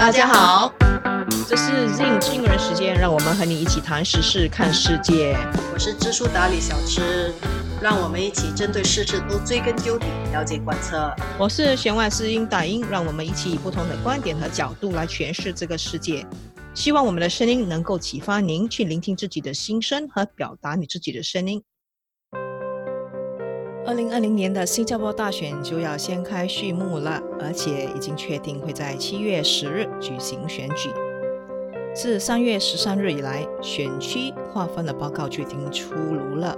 大家好，这是 Zing 知英人时间，让我们和你一起谈时事、看世界。我是知书达理小吃，让我们一起针对事事都追根究底，了解观测。我是弦外之音大音，让我们一起以不同的观点和角度来诠释这个世界。希望我们的声音能够启发您去聆听自己的心声和表达你自己的声音。二零二零年的新加坡大选就要掀开序幕了，而且已经确定会在七月十日举行选举。自三月十三日以来，选区划分的报告就已经出炉了。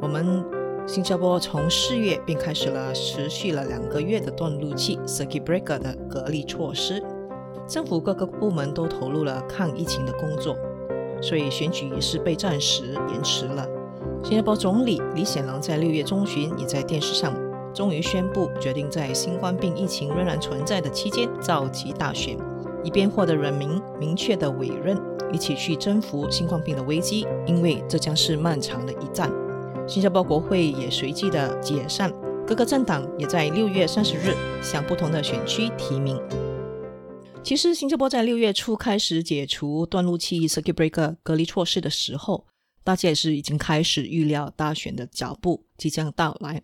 我们新加坡从四月便开始了持续了两个月的断路器 （circuit breaker） 的隔离措施，政府各个部门都投入了抗疫情的工作，所以选举也是被暂时延迟了。新加坡总理李显龙在六月中旬也在电视上终于宣布，决定在新冠病疫情仍然存在的期间召集大选，以便获得人民明确的委任，一起去征服新冠病的危机。因为这将是漫长的一战。新加坡国会也随即的解散，各个政党也在六月三十日向不同的选区提名。其实，新加坡在六月初开始解除断路器 （circuit breaker） 隔离措施的时候。大家也是已经开始预料大选的脚步即将到来。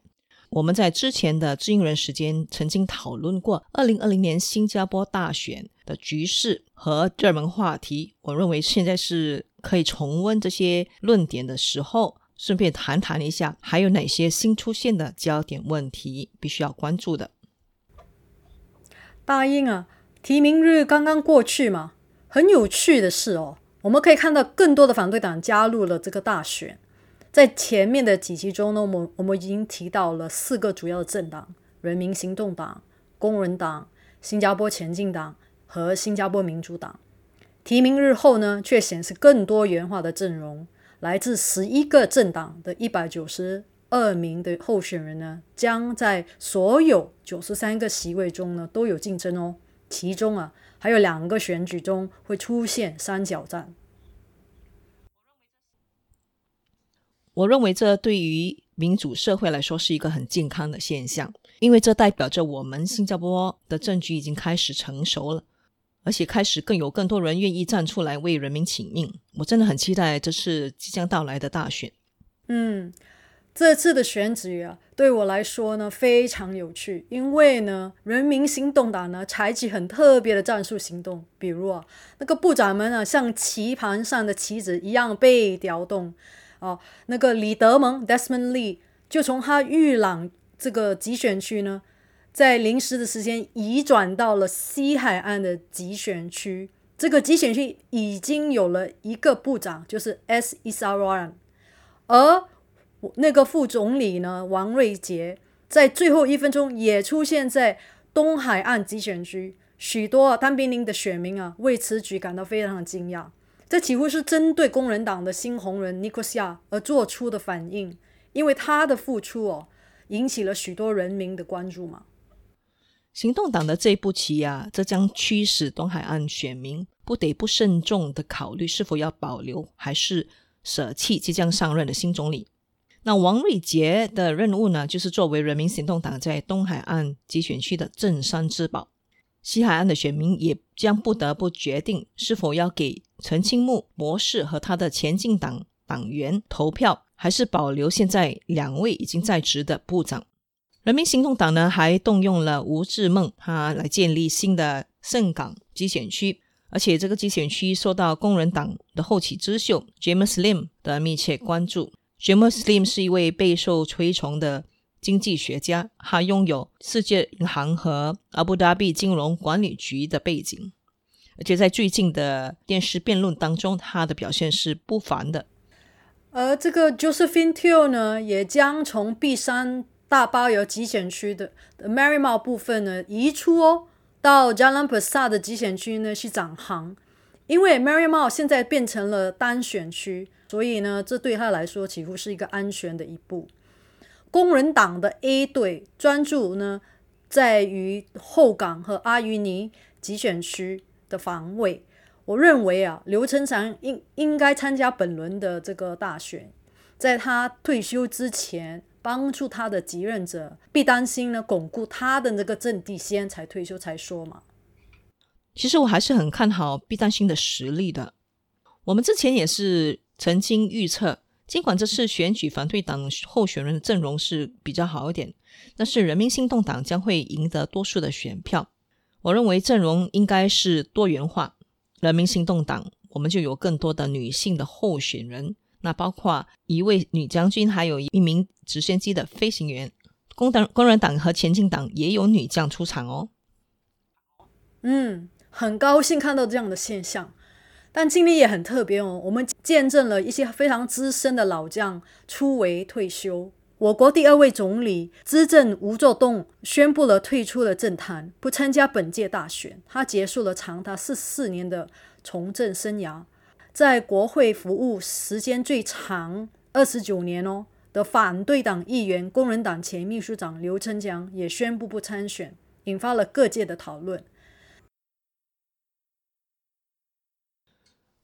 我们在之前的知音人时间曾经讨论过二零二零年新加坡大选的局势和热门话题。我认为现在是可以重温这些论点的时候，顺便谈谈一下还有哪些新出现的焦点问题必须要关注的。大英啊，提名日刚刚过去嘛，很有趣的是哦。我们可以看到更多的反对党加入了这个大选。在前面的几期中呢，我们我们已经提到了四个主要的政党：人民行动党、工人党、新加坡前进党和新加坡民主党。提名日后呢，却显示更多元化的阵容，来自十一个政党的一百九十二名的候选人呢，将在所有九十三个席位中呢都有竞争哦。其中啊。还有两个选举中会出现三角战。我认为这对于民主社会来说是一个很健康的现象，因为这代表着我们新加坡的政局已经开始成熟了，而且开始更有更多人愿意站出来为人民请命。我真的很期待这次即将到来的大选。嗯。这次的选举啊，对我来说呢非常有趣，因为呢，人民行动党呢采取很特别的战术行动，比如啊，那个部长们啊，像棋盘上的棋子一样被调动，哦，那个李德蒙 （Desmond Lee） 就从他预朗这个集选区呢，在临时的时间移转到了西海岸的集选区，这个集选区已经有了一个部长，就是 S. Isaran，而那个副总理呢，王瑞杰在最后一分钟也出现在东海岸集选区，许多单兵营的选民啊为此举感到非常的惊讶。这几乎是针对工人党的新红人尼克西亚而做出的反应，因为他的付出哦引起了许多人民的关注嘛。行动党的这步棋啊，这将驱使东海岸选民不得不慎重的考虑是否要保留还是舍弃即将上任的新总理。那王瑞杰的任务呢，就是作为人民行动党在东海岸集选区的镇山之宝。西海岸的选民也将不得不决定是否要给陈清木博士和他的前进党党员投票，还是保留现在两位已经在职的部长。人民行动党呢，还动用了吴志梦，他来建立新的盛港集选区，而且这个集选区受到工人党的后起之秀 James Lim 的密切关注。James Lim 是一位备受推崇的经济学家，他拥有世界银行和阿布达比金融管理局的背景，而且在最近的电视辩论当中，他的表现是不凡的。而这个 Josephine Teo 呢，也将从 B 山大包邮集选区的 Marymount 部分呢移出哦，到 Jalan p a s a 的集选区呢去转行，因为 Marymount 现在变成了单选区。所以呢，这对他来说几乎是一个安全的一步。工人党的 A 队专注呢，在于后港和阿余尼集选区的防卫。我认为啊，刘成祥应应该参加本轮的这个大选，在他退休之前，帮助他的继任者，必担心呢，巩固他的那个阵地，先才退休才说嘛。其实我还是很看好毕丹星的实力的。我们之前也是曾经预测，尽管这次选举反对党候选人的阵容是比较好一点，但是人民行动党将会赢得多数的选票。我认为阵容应该是多元化，人民行动党我们就有更多的女性的候选人，那包括一位女将军，还有一名直升机的飞行员。工党、工人党和前进党也有女将出场哦。嗯，很高兴看到这样的现象，但今年也很特别哦。我们见证了一些非常资深的老将出围退休。我国第二位总理资政吴作栋宣布了退出了政坛，不参加本届大选。他结束了长达四十四年的从政生涯，在国会服务时间最长二十九年哦。的反对党议员、工人党前秘书长刘成江也宣布不参选，引发了各界的讨论。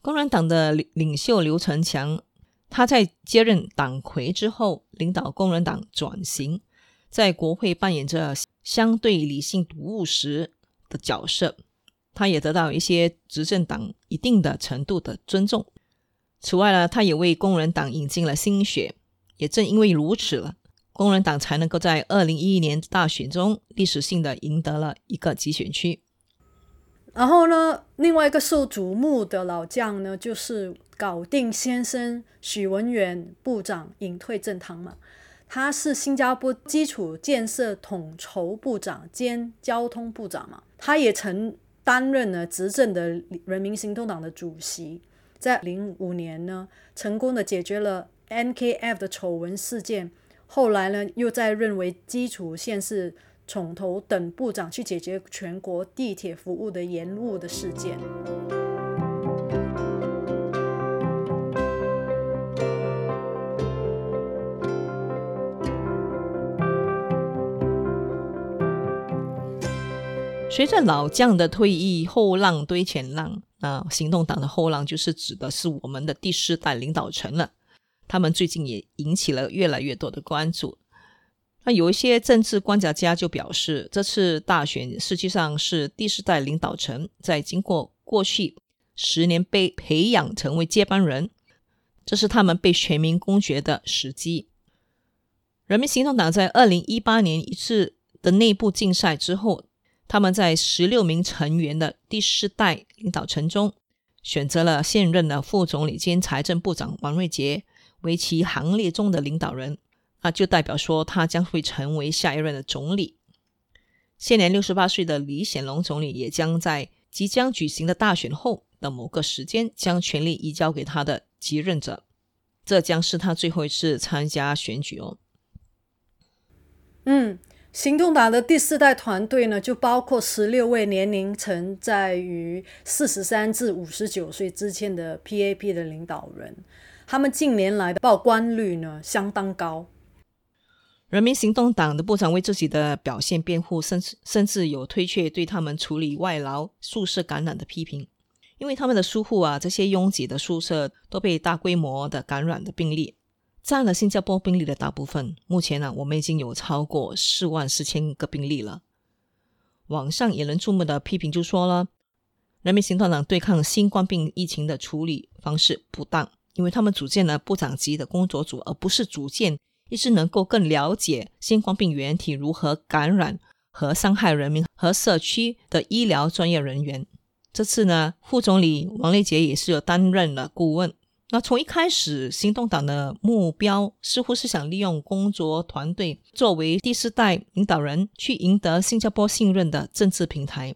工人党的领袖刘成强，他在接任党魁之后，领导工人党转型，在国会扮演着相对理性、务实的角色，他也得到一些执政党一定的程度的尊重。此外呢，他也为工人党引进了新血。也正因为如此了，工人党才能够在二零一一年大选中历史性的赢得了一个集选区。然后呢，另外一个受瞩目的老将呢，就是搞定先生许文远部长隐退政坛嘛。他是新加坡基础建设统筹部长兼交通部长嘛。他也曾担任了执政的人民行动党的主席，在零五年呢，成功的解决了。NKF 的丑闻事件，后来呢，又在认为基础县市统筹等部长去解决全国地铁服务的延误的事件。随着老将的退役，后浪堆前浪，那行动党的后浪就是指的是我们的第四代领导层了。他们最近也引起了越来越多的关注。有一些政治观察家就表示，这次大选实际上是第四代领导层在经过过去十年被培养成为接班人，这是他们被全民公决的时机。人民行动党在二零一八年一次的内部竞赛之后，他们在十六名成员的第四代领导层中，选择了现任的副总理兼财政部长王瑞杰。为其行列中的领导人，啊就代表说他将会成为下一任的总理。现年六十八岁的李显龙总理也将在即将举行的大选后的某个时间，将权力移交给他的继任者。这将是他最后一次参加选举哦。嗯，行动党的第四代团队呢，就包括十六位年龄层在于四十三至五十九岁之间的 PAP 的领导人。他们近年来的曝光率呢相当高。人民行动党的部长为自己的表现辩护，甚至甚至有推却对他们处理外劳宿舍感染的批评，因为他们的疏忽啊，这些拥挤的宿舍都被大规模的感染的病例占了新加坡病例的大部分。目前呢，我们已经有超过四万四千个病例了。网上引人注目的批评就说了，人民行动党对抗新冠病疫情的处理方式不当。因为他们组建了部长级的工作组，而不是组建一支能够更了解新冠病原体如何感染和伤害人民和社区的医疗专业人员。这次呢，副总理王立杰也是有担任了顾问。那从一开始，行动党的目标似乎是想利用工作团队作为第四代领导人，去赢得新加坡信任的政治平台。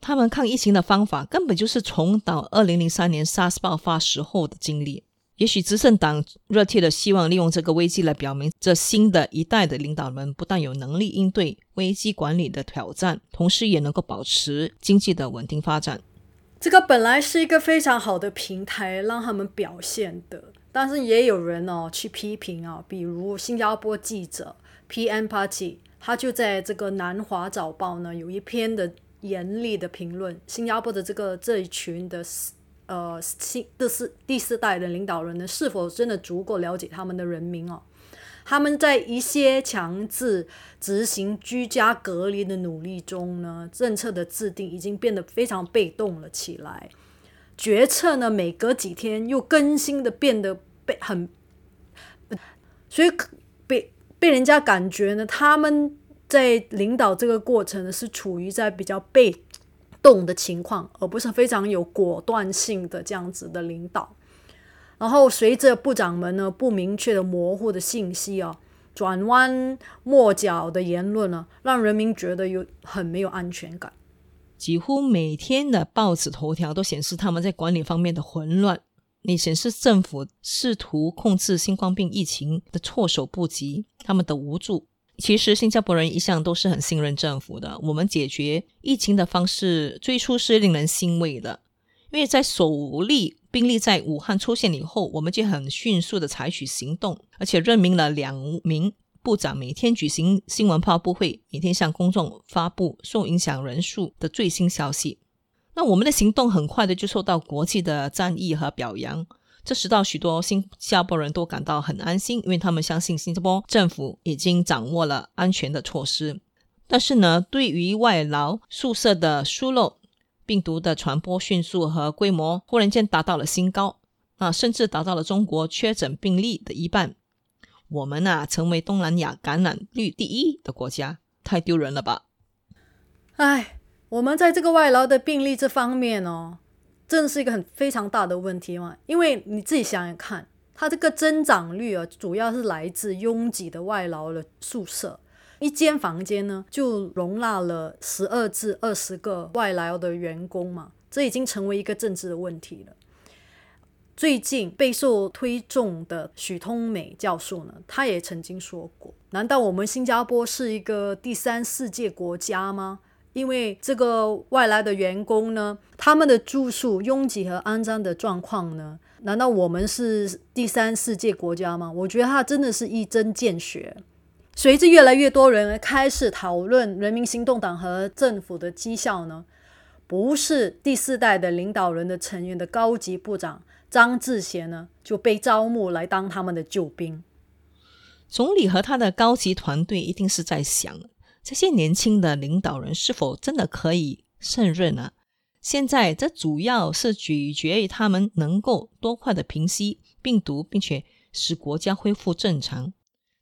他们抗疫情的方法根本就是重蹈二零零三年 SARS 爆发时候的经历。也许执政党热切的希望利用这个危机来表明，这新的一代的领导人不但有能力应对危机管理的挑战，同时也能够保持经济的稳定发展。这个本来是一个非常好的平台，让他们表现的。但是也有人哦去批评啊，比如新加坡记者 P.M.Party，他就在这个南华早报呢有一篇的。严厉的评论新加坡的这个这一群的呃新第四第四代的领导人呢，是否真的足够了解他们的人民哦？他们在一些强制执行居家隔离的努力中呢，政策的制定已经变得非常被动了起来。决策呢，每隔几天又更新的变得被很，所以被被人家感觉呢，他们在领导这个过程呢，是处于在比较被动的情况，而不是非常有果断性的这样子的领导。然后随着部长们呢不明确的模糊的信息啊，转弯抹角的言论呢，让人民觉得有很没有安全感。几乎每天的报纸头条都显示他们在管理方面的混乱，也显示政府试图控制新冠病疫情的措手不及，他们的无助。其实新加坡人一向都是很信任政府的，我们解决疫情的方式最初是令人欣慰的，因为在首例。病例在武汉出现以后，我们就很迅速的采取行动，而且任命了两名部长，每天举行新闻发布会，每天向公众发布受影响人数的最新消息。那我们的行动很快的就受到国际的赞誉和表扬，这使到许多新加坡人都感到很安心，因为他们相信新加坡政府已经掌握了安全的措施。但是呢，对于外劳宿舍的疏漏，病毒的传播迅速和规模忽然间达到了新高，啊，甚至达到了中国确诊病例的一半。我们啊，成为东南亚感染率第一的国家，太丢人了吧？哎，我们在这个外劳的病例这方面哦，真的是一个很非常大的问题嘛。因为你自己想想看，它这个增长率啊，主要是来自拥挤的外劳的宿舍。一间房间呢，就容纳了十二至二十个外来的员工嘛，这已经成为一个政治的问题了。最近备受推重的许通美教授呢，他也曾经说过：难道我们新加坡是一个第三世界国家吗？因为这个外来的员工呢，他们的住宿拥挤和肮脏的状况呢，难道我们是第三世界国家吗？我觉得他真的是一针见血。随着越来越多人开始讨论人民行动党和政府的绩效呢，不是第四代的领导人的成员的高级部长张志贤呢就被招募来当他们的救兵。总理和他的高级团队一定是在想，这些年轻的领导人是否真的可以胜任呢？现在这主要是取决于他们能够多快的平息病毒，并且使国家恢复正常。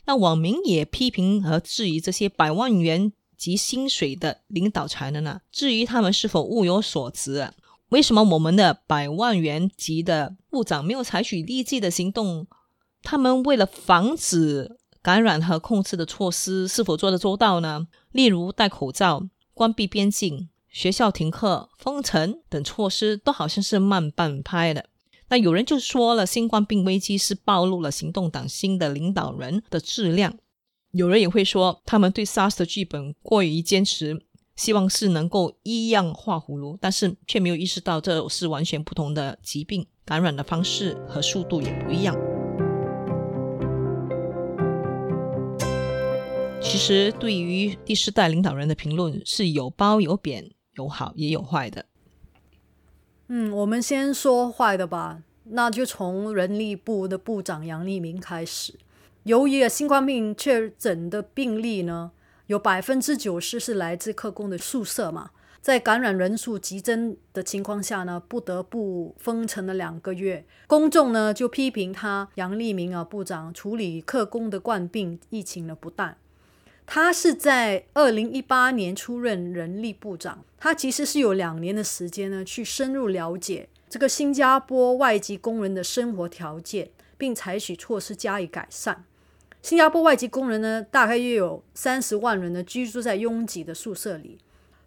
那网民也批评和质疑这些百万元及薪水的领导才能呢？质疑他们是否物有所值？为什么我们的百万元级的部长没有采取立即的行动？他们为了防止感染和控制的措施是否做得周到呢？例如戴口罩、关闭边境、学校停课、封城等措施，都好像是慢半拍的。那有人就说了，新冠病危机是暴露了行动党新的领导人的质量。有人也会说，他们对 SARS 的剧本过于坚持，希望是能够一样画葫芦，但是却没有意识到这是完全不同的疾病，感染的方式和速度也不一样。其实，对于第四代领导人的评论是有褒有贬，有好也有坏的。嗯，我们先说坏的吧。那就从人力部的部长杨立明开始。由于新冠病确诊的病例呢，有百分之九十是来自客工的宿舍嘛，在感染人数急增的情况下呢，不得不封城了两个月。公众呢就批评他杨立明啊部长处理客工的冠病疫情呢不当。他是在二零一八年出任人力部长，他其实是有两年的时间呢，去深入了解这个新加坡外籍工人的生活条件，并采取措施加以改善。新加坡外籍工人呢，大概约有三十万人呢，居住在拥挤的宿舍里。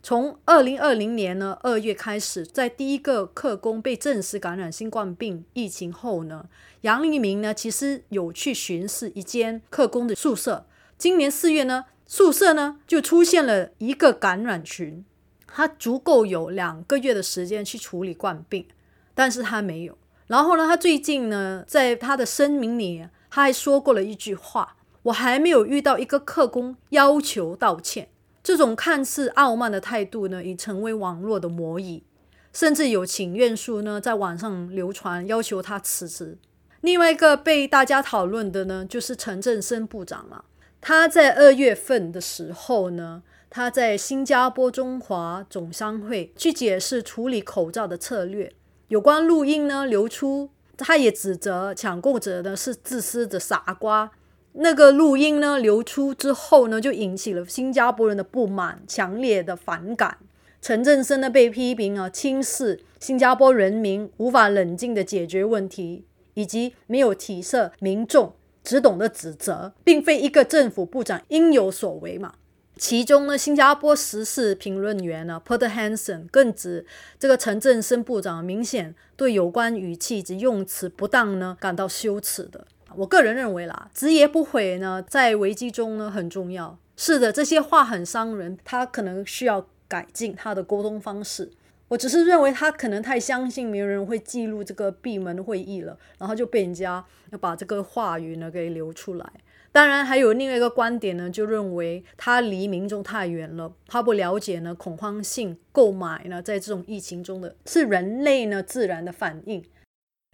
从二零二零年呢二月开始，在第一个客工被证实感染新冠病疫情后呢，杨立明呢其实有去巡视一间客工的宿舍。今年四月呢，宿舍呢就出现了一个感染群，他足够有两个月的时间去处理冠病，但是他没有。然后呢，他最近呢，在他的声明里，他还说过了一句话：“我还没有遇到一个客工要求道歉。”这种看似傲慢的态度呢，已成为网络的魔语，甚至有请愿书呢在网上流传，要求他辞职。另外一个被大家讨论的呢，就是陈振声部长嘛。他在二月份的时候呢，他在新加坡中华总商会去解释处理口罩的策略。有关录音呢流出，他也指责抢购者呢是自私的傻瓜。那个录音呢流出之后呢，就引起了新加坡人的不满，强烈的反感。陈振声呢被批评啊轻视新加坡人民，无法冷静的解决问题，以及没有体恤民众。只懂得指责，并非一个政府部长应有所为嘛？其中呢，新加坡时事评论员呢，Peter Hanson 更指这个陈振生部长明显对有关语气及用词不当呢感到羞耻的。我个人认为啦，直言不讳呢，在危机中呢很重要。是的，这些话很伤人，他可能需要改进他的沟通方式。我只是认为他可能太相信没有人会记录这个闭门会议了，然后就被人家要把这个话语呢给流出来。当然，还有另外一个观点呢，就认为他离民众太远了，他不了解呢恐慌性购买呢在这种疫情中的是人类呢自然的反应。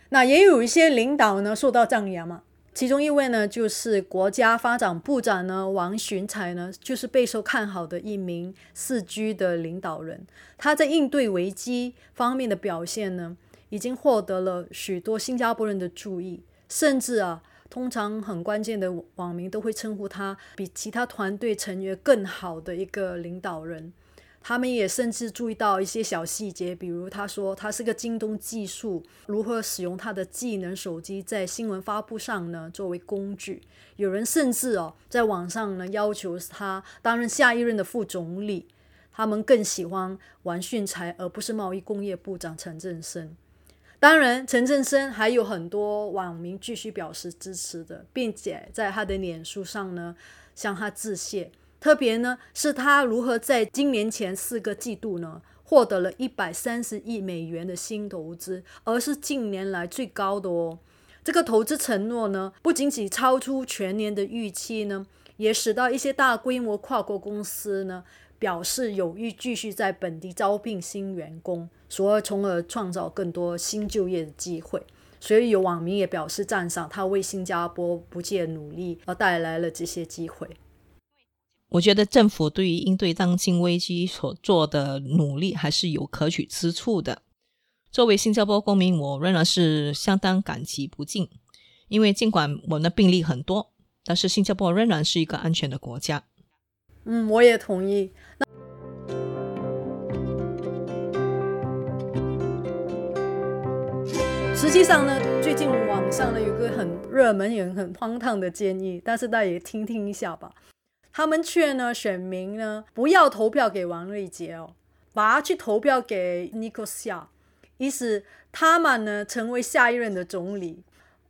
那也有一些领导呢受到赞扬嘛。其中一位呢，就是国家发展部长呢，王寻才呢，就是备受看好的一名四 G 的领导人。他在应对危机方面的表现呢，已经获得了许多新加坡人的注意，甚至啊，通常很关键的网民都会称呼他比其他团队成员更好的一个领导人。他们也甚至注意到一些小细节，比如他说他是个京东技术，如何使用他的技能手机在新闻发布上呢作为工具。有人甚至哦在网上呢要求他担任下一任的副总理。他们更喜欢王训才而不是贸易工业部长陈振声。当然，陈振声还有很多网民继续表示支持的，并且在他的脸书上呢向他致谢。特别呢，是他如何在今年前四个季度呢，获得了一百三十亿美元的新投资，而是近年来最高的哦。这个投资承诺呢，不仅仅超出全年的预期呢，也使到一些大规模跨国公司呢，表示有意继续在本地招聘新员工，所以从而创造更多新就业的机会。所以有网民也表示赞赏他为新加坡不懈努力而带来了这些机会。我觉得政府对于应对当今危机所做的努力还是有可取之处的。作为新加坡公民，我仍然是相当感激不尽。因为尽管我们的病例很多，但是新加坡仍然是一个安全的国家。嗯，我也同意。那实际上呢，最近网上呢有个很热门也很荒唐的建议，但是大家也听听一下吧。他们劝呢选民呢不要投票给王瑞杰哦，把他去投票给尼克夏，意思他们呢成为下一任的总理。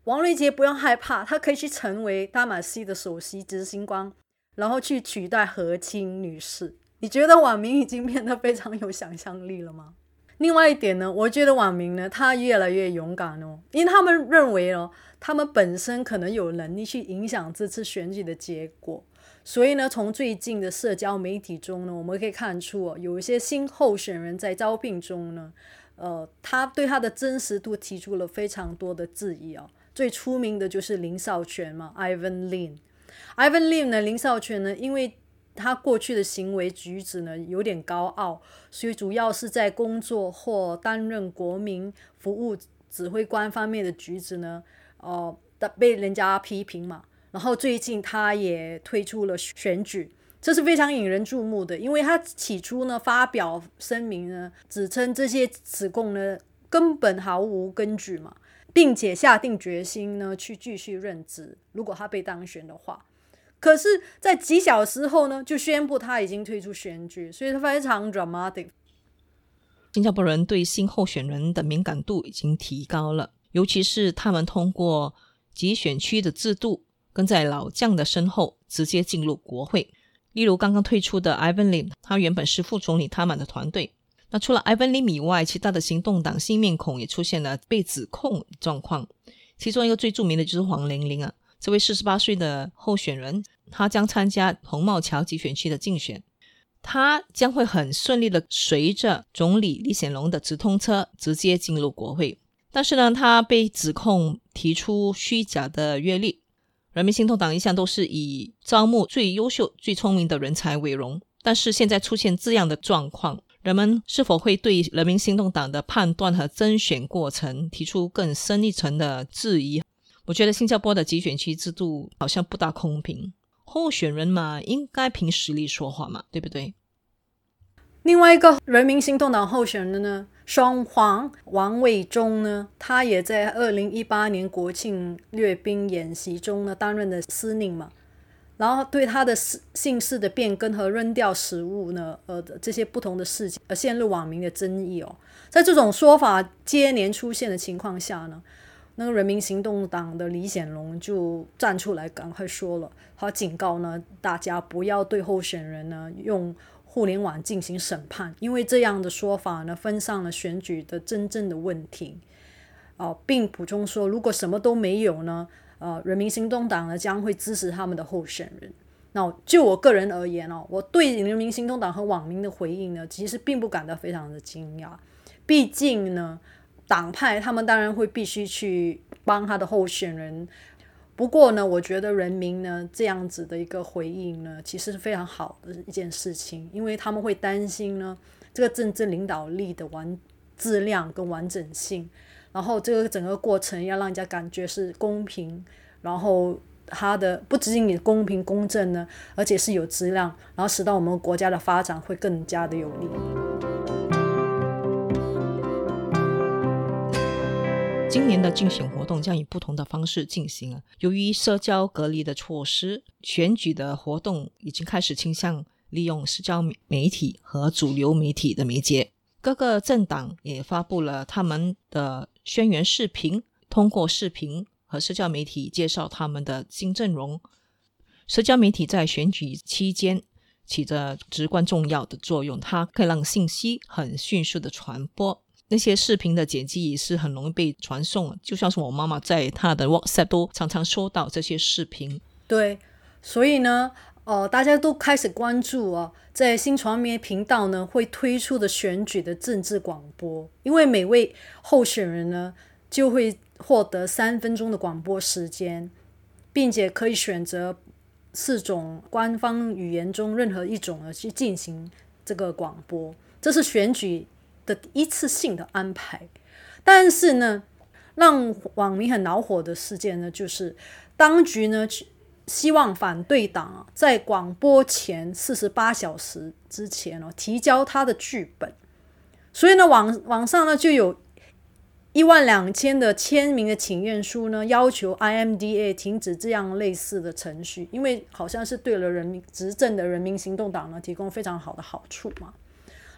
王瑞杰不用害怕，他可以去成为大马西的首席执行官，然后去取代何清女士。你觉得网民已经变得非常有想象力了吗？另外一点呢，我觉得网民呢他越来越勇敢哦，因为他们认为哦，他们本身可能有能力去影响这次选举的结果。所以呢，从最近的社交媒体中呢，我们可以看出哦，有一些新候选人在招聘中呢，呃，他对他的真实度提出了非常多的质疑哦。最出名的就是林少全嘛，Ivan Lin。Ivan Lin 呢，林少全呢，因为他过去的行为举止呢有点高傲，所以主要是在工作或担任国民服务指挥官方面的举止呢，哦，被人家批评嘛。然后最近他也推出了选举，这是非常引人注目的，因为他起初呢发表声明呢，指称这些指控呢根本毫无根据嘛，并且下定决心呢去继续任职，如果他被当选的话。可是，在几小时后呢，就宣布他已经退出选举，所以他非常 dramatic。新加坡人对新候选人的敏感度已经提高了，尤其是他们通过集选区的制度。跟在老将的身后，直接进入国会。例如刚刚退出的 Ivan Lim，他原本是副总理他们的团队。那除了 Ivan Lim 以外，其他的行动党新面孔也出现了被指控状况。其中一个最著名的就是黄玲玲啊，这位四十八岁的候选人，他将参加红帽桥集选区的竞选。他将会很顺利的随着总理李显龙的直通车直接进入国会。但是呢，他被指控提出虚假的阅历。人民行动党一向都是以招募最优秀、最聪明的人才为荣，但是现在出现这样的状况，人们是否会对人民行动党的判断和甄选过程提出更深一层的质疑？我觉得新加坡的集选区制度好像不大公平，候选人嘛，应该凭实力说话嘛，对不对？另外一个人民行动党候选人呢？双黄王卫忠呢，他也在二零一八年国庆阅兵演习中呢担任的司令嘛，然后对他的姓氏的变更和扔掉食物呢，呃这些不同的事情，呃陷入网民的争议哦。在这种说法接连出现的情况下呢，那个人民行动党的李显龙就站出来赶快说了，他警告呢大家不要对候选人呢用。互联网进行审判，因为这样的说法呢，分散了选举的真正的问题。哦，并补充说，如果什么都没有呢，呃，人民行动党呢将会支持他们的候选人。那就我个人而言哦，我对人民行动党和网民的回应呢，其实并不感到非常的惊讶。毕竟呢，党派他们当然会必须去帮他的候选人。不过呢，我觉得人民呢这样子的一个回应呢，其实是非常好的一件事情，因为他们会担心呢这个政治领导力的完质量跟完整性，然后这个整个过程要让人家感觉是公平，然后它的不仅仅公平公正呢，而且是有质量，然后使到我们国家的发展会更加的有利。今年的竞选活动将以不同的方式进行啊。由于社交隔离的措施，选举的活动已经开始倾向利用社交媒体和主流媒体的媒介。各个政党也发布了他们的宣言视频，通过视频和社交媒体介绍他们的新阵容。社交媒体在选举期间起着至关重要的作用，它可以让信息很迅速的传播。那些视频的剪辑也是很容易被传送，就像是我妈妈在她的 WhatsApp 都常常收到这些视频。对，所以呢，呃，大家都开始关注啊，在新传媒频道呢会推出的选举的政治广播，因为每位候选人呢就会获得三分钟的广播时间，并且可以选择四种官方语言中任何一种呢去进行这个广播，这是选举。的一次性的安排，但是呢，让网民很恼火的事件呢，就是当局呢希望反对党啊在广播前四十八小时之前哦提交他的剧本，所以呢网网上呢就有一万两千的签名的请愿书呢，要求 IMDA 停止这样类似的程序，因为好像是对了人民执政的人民行动党呢提供非常好的好处嘛。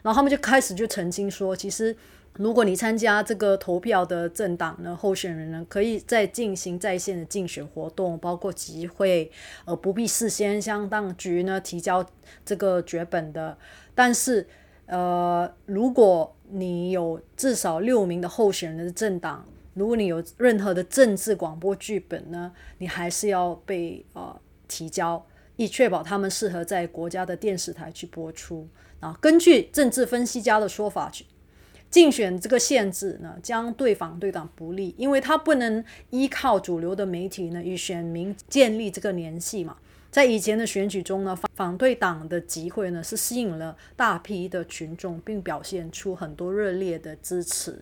然后他们就开始就澄清说，其实如果你参加这个投票的政党呢，候选人呢，可以再进行在线的竞选活动，包括集会，呃，不必事先向当局呢提交这个剧本的。但是，呃，如果你有至少六名的候选人的政党，如果你有任何的政治广播剧本呢，你还是要被呃提交，以确保他们适合在国家的电视台去播出。啊，根据政治分析家的说法，竞选这个限制呢，将对反对党不利，因为他不能依靠主流的媒体呢与选民建立这个联系嘛。在以前的选举中呢，反反对党的集会呢是吸引了大批的群众，并表现出很多热烈的支持。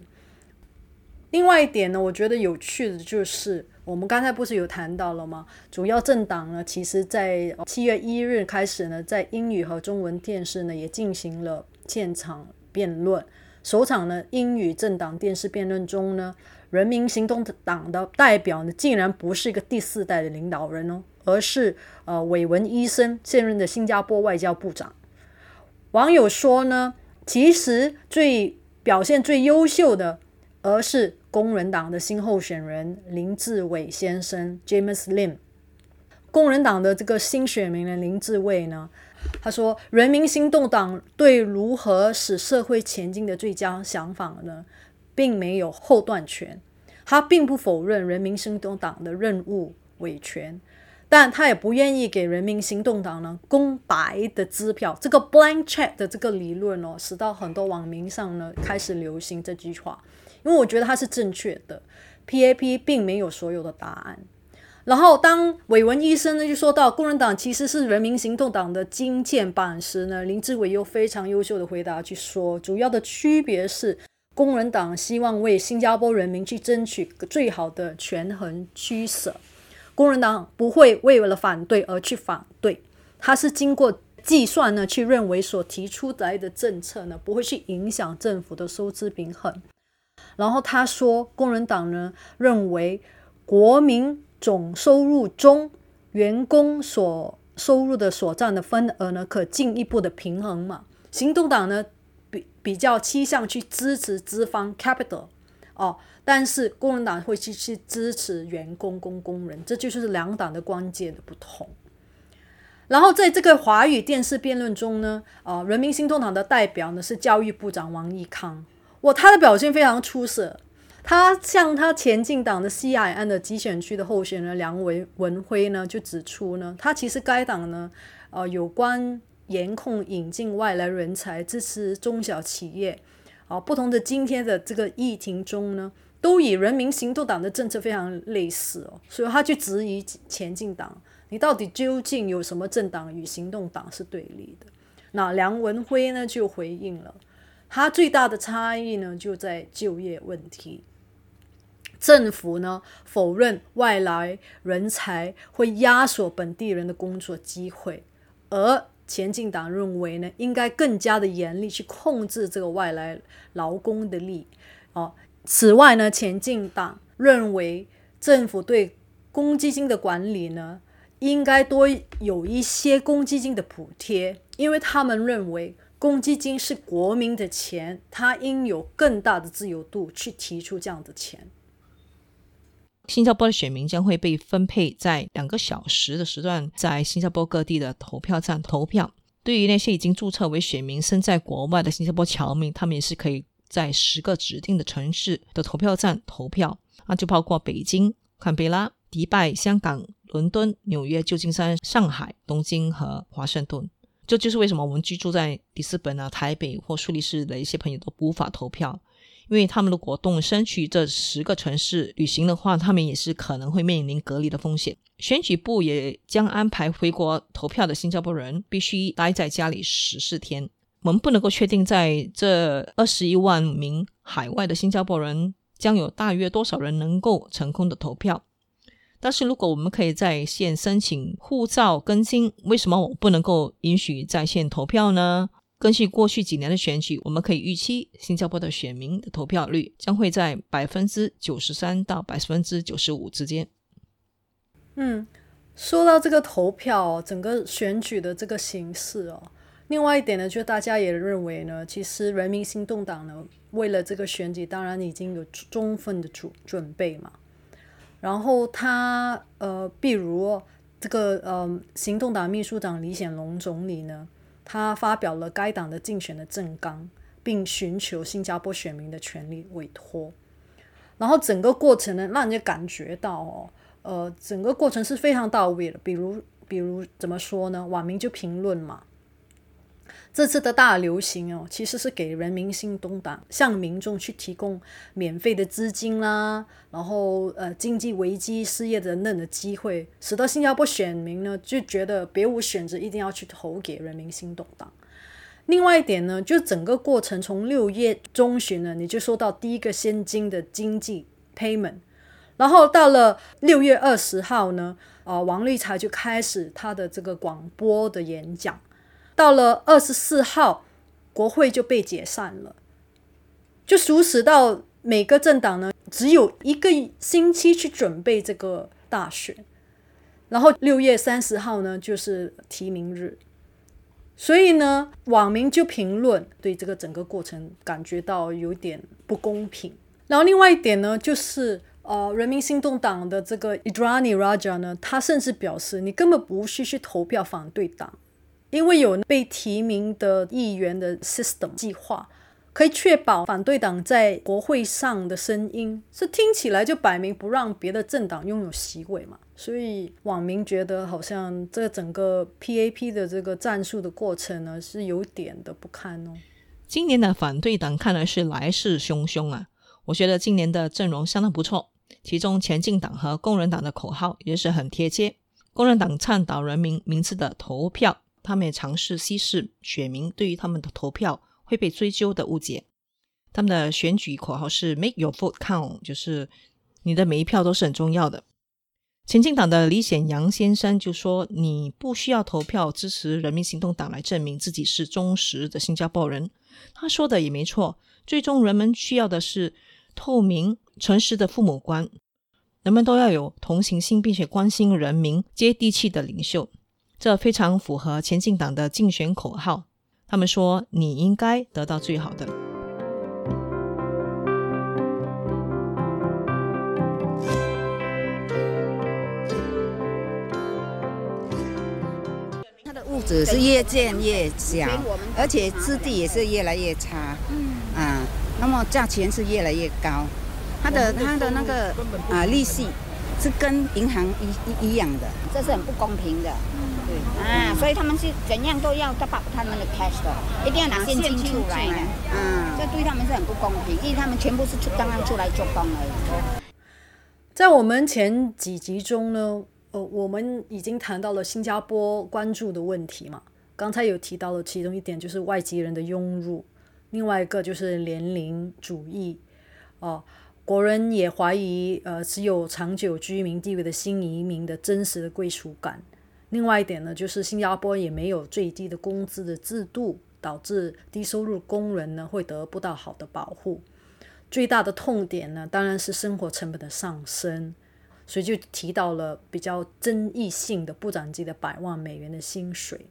另外一点呢，我觉得有趣的就是。我们刚才不是有谈到了吗？主要政党呢，其实在七月一日开始呢，在英语和中文电视呢也进行了现场辩论。首场呢，英语政党电视辩论中呢，人民行动党的代表呢，竟然不是一个第四代的领导人哦，而是呃韦文医生现任的新加坡外交部长。网友说呢，其实最表现最优秀的，而是。工人党的新候选人林志伟先生 James Lim，工人党的这个新选民呢林志伟呢，他说人民行动党对如何使社会前进的最佳想法呢，并没有后断权。他并不否认人民行动党的任务伟权，但他也不愿意给人民行动党呢公白的支票。这个 blank check 的这个理论哦，使到很多网民上呢开始流行这句话。因为我觉得它是正确的。PAP 并没有所有的答案。然后，当韦文医生呢就说到工人党其实是人民行动党的金键版时呢，林志伟又非常优秀的回答去说，主要的区别是工人党希望为新加坡人民去争取最好的权衡取舍，工人党不会为了反对而去反对，他是经过计算呢去认为所提出来的政策呢不会去影响政府的收支平衡。然后他说，工人党呢认为国民。总收入中，员工所收入的所占的分额呢，可进一步的平衡嘛？行动党呢，比比较倾向去支持资方 capital 哦，但是工人党会去去支持员工工工人，这就是两党的关键的不同。然后在这个华语电视辩论中呢，啊，人民行动党的代表呢是教育部长王义康，哇，他的表现非常出色。他向他前进党的西海岸的集选区的候选人梁文文辉呢，就指出呢，他其实该党呢，呃，有关严控引进外来人才、支持中小企业，啊，不同的今天的这个议题中呢，都以人民行动党的政策非常类似哦，所以他去质疑前进党，你到底究竟有什么政党与行动党是对立的？那梁文辉呢就回应了，它最大的差异呢就在就业问题。政府呢否认外来人才会压缩本地人的工作机会，而前进党认为呢应该更加的严厉去控制这个外来劳工的力。哦，此外呢，前进党认为政府对公积金的管理呢应该多有一些公积金的补贴，因为他们认为公积金是国民的钱，他应有更大的自由度去提出这样的钱。新加坡的选民将会被分配在两个小时的时段，在新加坡各地的投票站投票。对于那些已经注册为选民、身在国外的新加坡侨民，他们也是可以在十个指定的城市的投票站投票，那就包括北京、堪培拉、迪拜、香港、伦敦、纽约、旧金山、上海、东京和华盛顿。这就是为什么我们居住在里斯本啊、台北或苏黎世的一些朋友都无法投票。因为他们如果动身去这十个城市旅行的话，他们也是可能会面临隔离的风险。选举部也将安排回国投票的新加坡人必须待在家里十四天。我们不能够确定在这二十一万名海外的新加坡人将有大约多少人能够成功的投票。但是如果我们可以在线申请护照更新，为什么我不能够允许在线投票呢？根据过去几年的选举，我们可以预期新加坡的选民的投票率将会在百分之九十三到百分之九十五之间。嗯，说到这个投票，整个选举的这个形式哦，另外一点呢，就大家也认为呢，其实人民行动党呢，为了这个选举，当然已经有充分的准准备嘛。然后他呃，比如这个呃，行动党秘书长李显龙总理呢。他发表了该党的竞选的政纲，并寻求新加坡选民的权利委托。然后整个过程呢，让人家感觉到哦，呃，整个过程是非常到位的。比如，比如怎么说呢？网民就评论嘛。这次的大流行哦，其实是给人民行动党向民众去提供免费的资金啦，然后呃经济危机失业等等的机会，使得新加坡选民呢就觉得别无选择，一定要去投给人民行动党。另外一点呢，就整个过程从六月中旬呢，你就收到第一个现金的经济 payment，然后到了六月二十号呢，啊王立才就开始他的这个广播的演讲。到了二十四号，国会就被解散了，就熟识到每个政党呢只有一个星期去准备这个大选，然后六月三十号呢就是提名日，所以呢网民就评论对这个整个过程感觉到有点不公平。然后另外一点呢就是呃人民行动党的这个 Idrani Raja 呢，他甚至表示你根本不需去投票反对党。因为有被提名的议员的 system 计划，可以确保反对党在国会上的声音，是听起来就摆明不让别的政党拥有席位嘛。所以网民觉得好像这整个 PAP 的这个战术的过程呢，是有点的不堪哦。今年的反对党看来是来势汹汹啊！我觉得今年的阵容相当不错，其中前进党和工人党的口号也是很贴切。工人党倡导人民名字的投票，他们也尝试稀释选民对于他们的投票会被追究的误解。他们的选举口号是 “Make your vote count”，就是你的每一票都是很重要的。前进党的李显阳先生就说：“你不需要投票支持人民行动党来证明自己是忠实的新加坡人。”他说的也没错，最终人们需要的是透明、诚实的父母官。人们都要有同情心，并且关心人民、接地气的领袖，这非常符合前进党的竞选口号。他们说：“你应该得到最好的。”它的物质是越建越小，而且质地也是越来越差。嗯啊，那么价钱是越来越高。他的他的那个啊利息是跟银行一一一样的，这是很不公平的。对啊，所以他们是怎样都要把他们的 cash 的，一定要拿现金出来的。嗯，这对他们是很不公平，因为他们全部是出刚刚出来做工而已。在我们前几集中呢，呃，我们已经谈到了新加坡关注的问题嘛。刚才有提到了其中一点就是外籍人的涌入，另外一个就是年龄主义，哦。国人也怀疑，呃，只有长久居民地位的新移民的真实的归属感。另外一点呢，就是新加坡也没有最低的工资的制度，导致低收入工人呢会得不到好的保护。最大的痛点呢，当然是生活成本的上升，所以就提到了比较争议性的部长级的百万美元的薪水。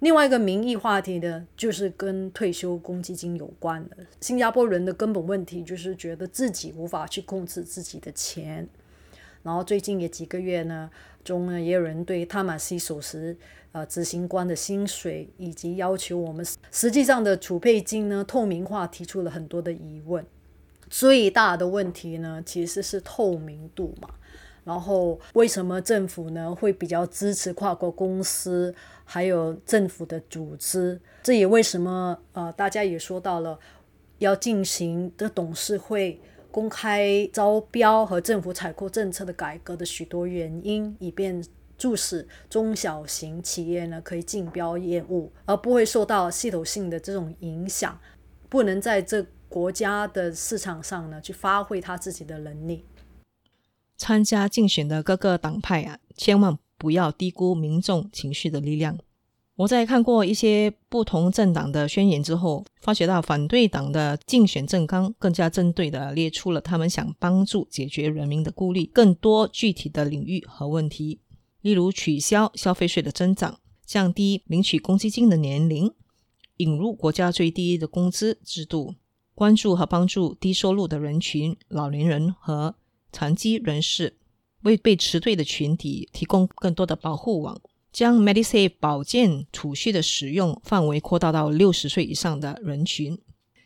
另外一个民意话题呢，就是跟退休公积金有关的。新加坡人的根本问题就是觉得自己无法去控制自己的钱。然后最近也几个月呢，中呢也有人对塔马西首席呃执行官的薪水以及要求我们实际上的储备金呢透明化提出了很多的疑问。最大的问题呢，其实是透明度嘛。然后为什么政府呢会比较支持跨国公司，还有政府的组织？这也为什么呃大家也说到了要进行的董事会公开招标和政府采购政策的改革的许多原因，以便促使中小型企业呢可以竞标业务，而不会受到系统性的这种影响，不能在这国家的市场上呢去发挥他自己的能力。参加竞选的各个党派啊，千万不要低估民众情绪的力量。我在看过一些不同政党的宣言之后，发觉到反对党的竞选政纲更加针对的列出了他们想帮助解决人民的顾虑更多具体的领域和问题，例如取消消费税的增长、降低领取公积金的年龄、引入国家最低的工资制度、关注和帮助低收入的人群、老年人和。残疾人士为被辞退的群体提供更多的保护网，将 Medisave 保健储蓄的使用范围扩大到六十岁以上的人群，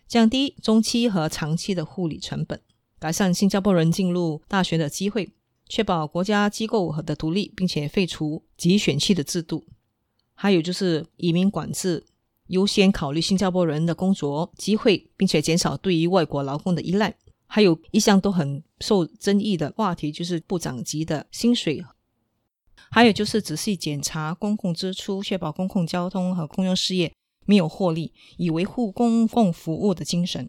降低中期和长期的护理成本，改善新加坡人进入大学的机会，确保国家机构的独立，并且废除集选区的制度。还有就是移民管制，优先考虑新加坡人的工作机会，并且减少对于外国劳工的依赖。还有一项都很受争议的话题，就是部长级的薪水。还有就是仔细检查公共支出，确保公共交通和公用事业没有获利，以维护公共服务的精神。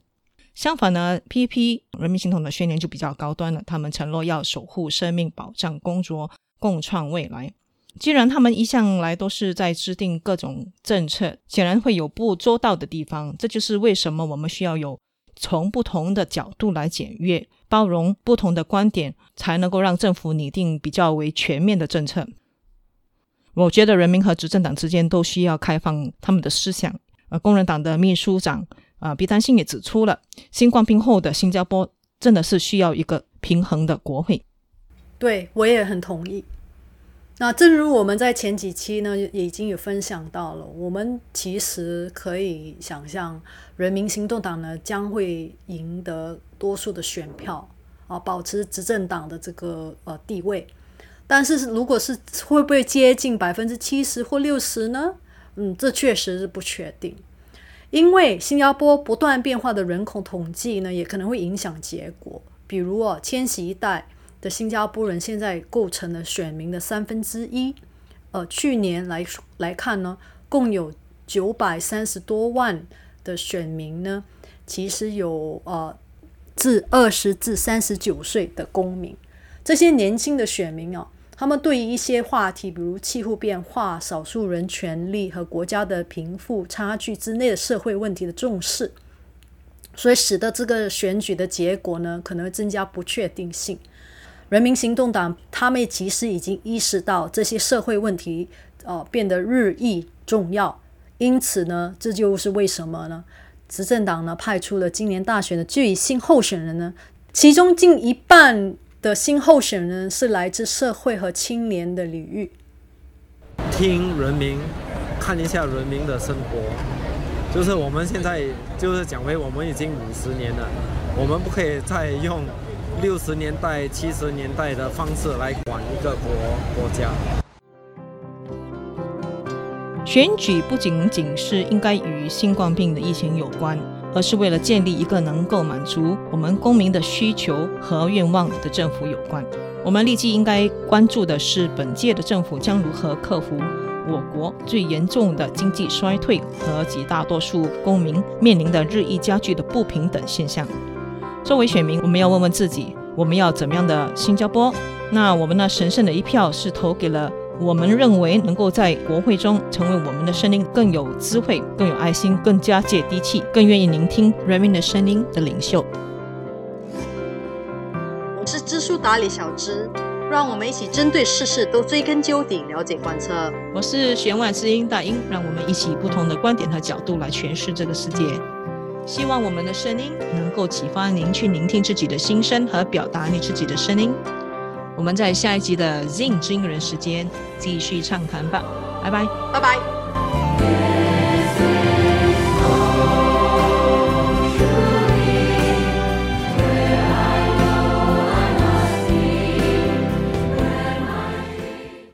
相反呢，PP 人民行动的宣言就比较高端了，他们承诺要守护生命、保障工作、共创未来。既然他们一向来都是在制定各种政策，显然会有不周到的地方。这就是为什么我们需要有。从不同的角度来检阅、包容不同的观点，才能够让政府拟定比较为全面的政策。我觉得人民和执政党之间都需要开放他们的思想。呃，工人党的秘书长啊，毕丹信也指出了，新冠病后的新加坡真的是需要一个平衡的国会。对我也很同意。那正如我们在前几期呢，也已经有分享到了，我们其实可以想象，人民行动党呢将会赢得多数的选票啊，保持执政党的这个呃地位。但是，如果是会不会接近百分之七十或六十呢？嗯，这确实是不确定，因为新加坡不断变化的人口统计呢，也可能会影响结果。比如哦，千禧一代的新加坡人现在构成了选民的三分之一。呃，去年来来看呢，共有九百三十多万的选民呢，其实有呃，至二十至三十九岁的公民，这些年轻的选民啊。他们对于一些话题，比如气候变化、少数人权利和国家的贫富差距之类的社会问题的重视，所以使得这个选举的结果呢，可能增加不确定性。人民行动党他们其实已经意识到这些社会问题，呃，变得日益重要。因此呢，这就是为什么呢，执政党呢派出了今年大选的具新候选人呢，其中近一半。的新候选人是来自社会和青年的领域，听人民，看一下人民的生活，就是我们现在就是讲回我们已经五十年了，我们不可以再用六十年代、七十年代的方式来管一个国国家。选举不仅仅是应该与新冠病的疫情有关。而是为了建立一个能够满足我们公民的需求和愿望的政府有关。我们立即应该关注的是，本届的政府将如何克服我国最严重的经济衰退和极大多数公民面临的日益加剧的不平等现象。作为选民，我们要问问自己：我们要怎么样的新加坡？那我们那神圣的一票是投给了？我们认为能够在国会中成为我们的声音更有智慧、更有爱心、更加接地气、更愿意聆听人民的声音的领袖。我是知书达理小知，让我们一起针对事事都追根究底、了解观测。我是弦外之音大英，让我们一起不同的观点和角度来诠释这个世界。希望我们的声音能够启发您去聆听自己的心声和表达你自己的声音。我们在下一集的 Zing 知音人时间继续畅谈吧，拜拜，拜拜。